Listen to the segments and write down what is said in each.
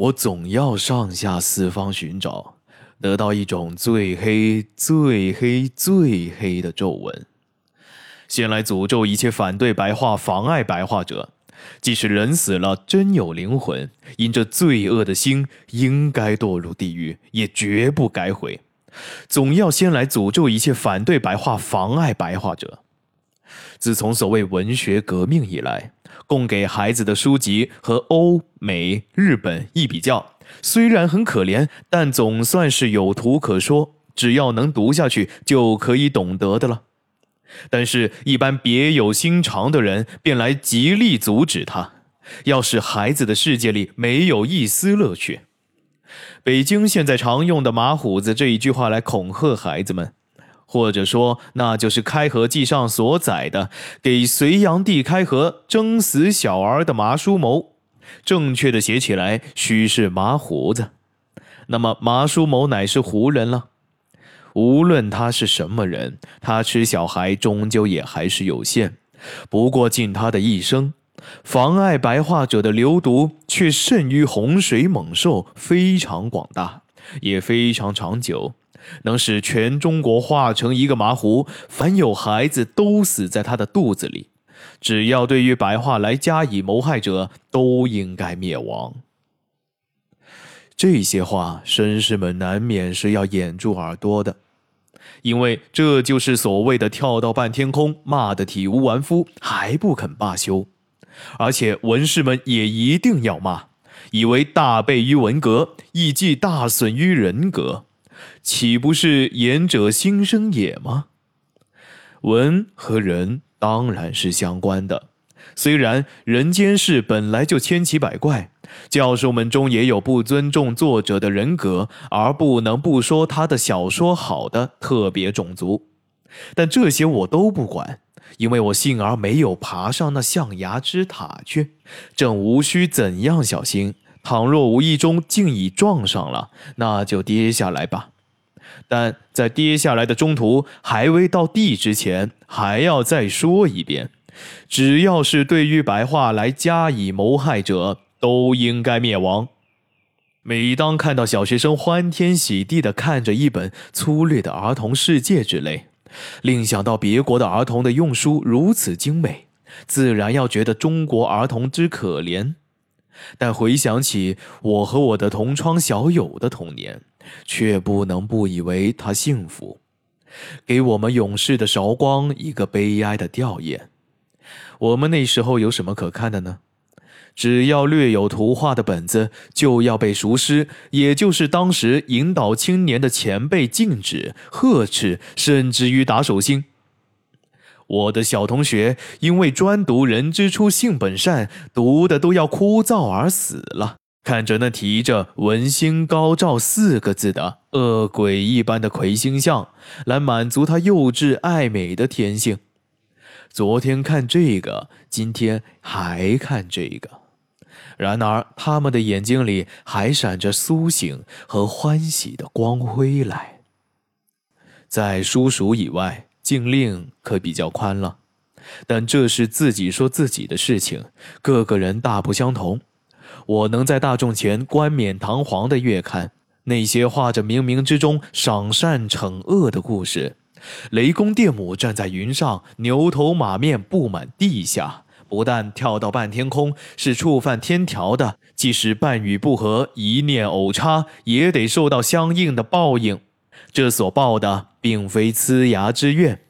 我总要上下四方寻找，得到一种最黑、最黑、最黑的皱纹。先来诅咒一切反对白话、妨碍白话者。即使人死了，真有灵魂，因这罪恶的心应该堕入地狱，也绝不改悔。总要先来诅咒一切反对白话、妨碍白话者。自从所谓文学革命以来，供给孩子的书籍和欧美、日本一比较，虽然很可怜，但总算是有图可说。只要能读下去，就可以懂得的了。但是，一般别有心肠的人便来极力阻止他，要使孩子的世界里没有一丝乐趣。北京现在常用的“马虎子”这一句话来恐吓孩子们，或者说，那就是《开河记》上所载的给隋炀帝开河征死小儿的麻叔谋。正确的写起来，须是麻胡子。那么，麻叔谋乃是胡人了。无论他是什么人，他吃小孩终究也还是有限。不过尽他的一生，妨碍白化者的流毒却甚于洪水猛兽，非常广大，也非常长久，能使全中国化成一个麻糊，凡有孩子都死在他的肚子里。只要对于白话来加以谋害者，都应该灭亡。这些话，绅士们难免是要掩住耳朵的，因为这就是所谓的跳到半天空，骂得体无完肤，还不肯罢休。而且文士们也一定要骂，以为大悖于文革，亦即大损于人格，岂不是言者心生也吗？文和人当然是相关的，虽然人间事本来就千奇百怪。教授们中也有不尊重作者的人格，而不能不说他的小说好的特别种族，但这些我都不管，因为我幸而没有爬上那象牙之塔去，正无需怎样小心。倘若无意中竟已撞上了，那就跌下来吧。但在跌下来的中途，还未到地之前，还要再说一遍：只要是对于白话来加以谋害者。都应该灭亡。每当看到小学生欢天喜地地看着一本粗略的儿童世界之类，另想到别国的儿童的用书如此精美，自然要觉得中国儿童之可怜。但回想起我和我的同窗小友的童年，却不能不以为他幸福，给我们勇士的韶光一个悲哀的吊唁。我们那时候有什么可看的呢？只要略有图画的本子，就要被熟师，也就是当时引导青年的前辈禁止、呵斥，甚至于打手心。我的小同学因为专读“人之初，性本善”，读的都要枯燥而死了。看着那提着“文星高照”四个字的恶鬼一般的魁星像，来满足他幼稚爱美的天性。昨天看这个，今天还看这个。然而，他们的眼睛里还闪着苏醒和欢喜的光辉来。在叔叔以外，禁令可比较宽了，但这是自己说自己的事情，各个人大不相同。我能在大众前冠冕堂皇的阅看那些画着冥冥之中赏善惩恶的故事，雷公电母站在云上，牛头马面布满地下。不但跳到半天空是触犯天条的，即使半语不合、一念偶差，也得受到相应的报应。这所报的并非呲牙之怨，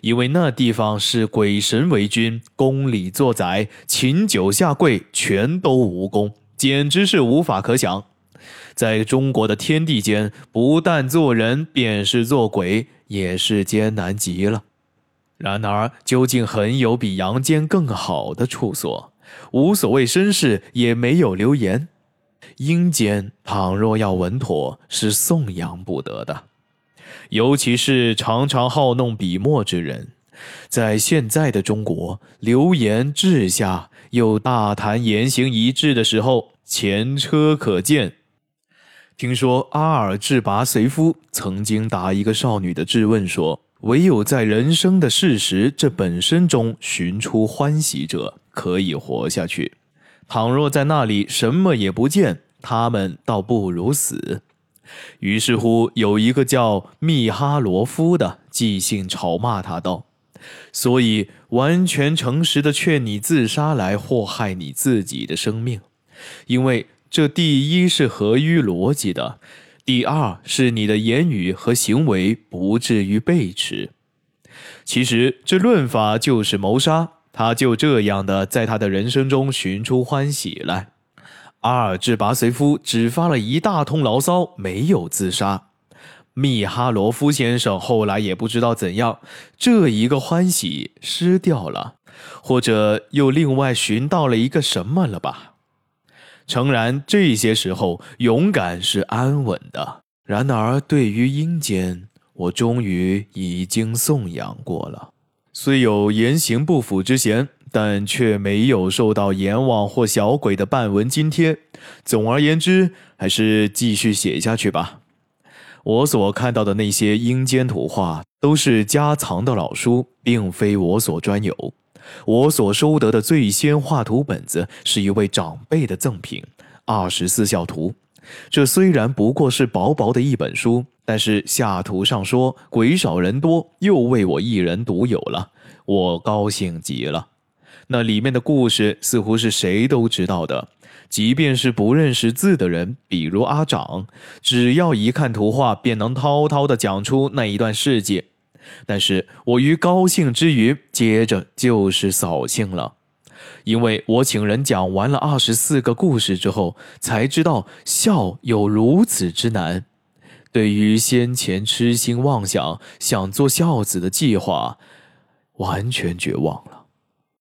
因为那地方是鬼神为君，宫里作宰，请酒下跪全都无功，简直是无法可想。在中国的天地间，不但做人，便是做鬼，也是艰难极了。然而，究竟很有比阳间更好的处所，无所谓身世，也没有流言。阴间倘若要稳妥，是颂扬不得的。尤其是常常好弄笔墨之人，在现在的中国，流言治下又大谈言行一致的时候，前车可鉴。听说阿尔智拔随夫曾经答一个少女的质问说。唯有在人生的事实这本身中寻出欢喜者，可以活下去。倘若在那里什么也不见，他们倒不如死。于是乎，有一个叫密哈罗夫的即兴嘲骂他道：“所以，完全诚实的劝你自杀来祸害你自己的生命，因为这第一是合于逻辑的，第二是你的言语和行为不至于背驰。其实，这论法就是谋杀。他就这样的在他的人生中寻出欢喜来。”阿尔治巴随夫只发了一大通牢骚，没有自杀。密哈罗夫先生后来也不知道怎样，这一个欢喜失掉了，或者又另外寻到了一个什么了吧？诚然，这些时候勇敢是安稳的。然而，对于阴间，我终于已经颂扬过了，虽有言行不符之嫌。但却没有受到阎王或小鬼的半文津贴。总而言之，还是继续写下去吧。我所看到的那些阴间图画，都是家藏的老书，并非我所专有。我所收得的最先画图本子，是一位长辈的赠品《二十四孝图》。这虽然不过是薄薄的一本书，但是下图上说鬼少人多，又为我一人独有了，我高兴极了。那里面的故事似乎是谁都知道的，即便是不认识字的人，比如阿长，只要一看图画，便能滔滔地讲出那一段事迹。但是我于高兴之余，接着就是扫兴了，因为我请人讲完了二十四个故事之后，才知道孝有如此之难。对于先前痴心妄想想做孝子的计划，完全绝望了。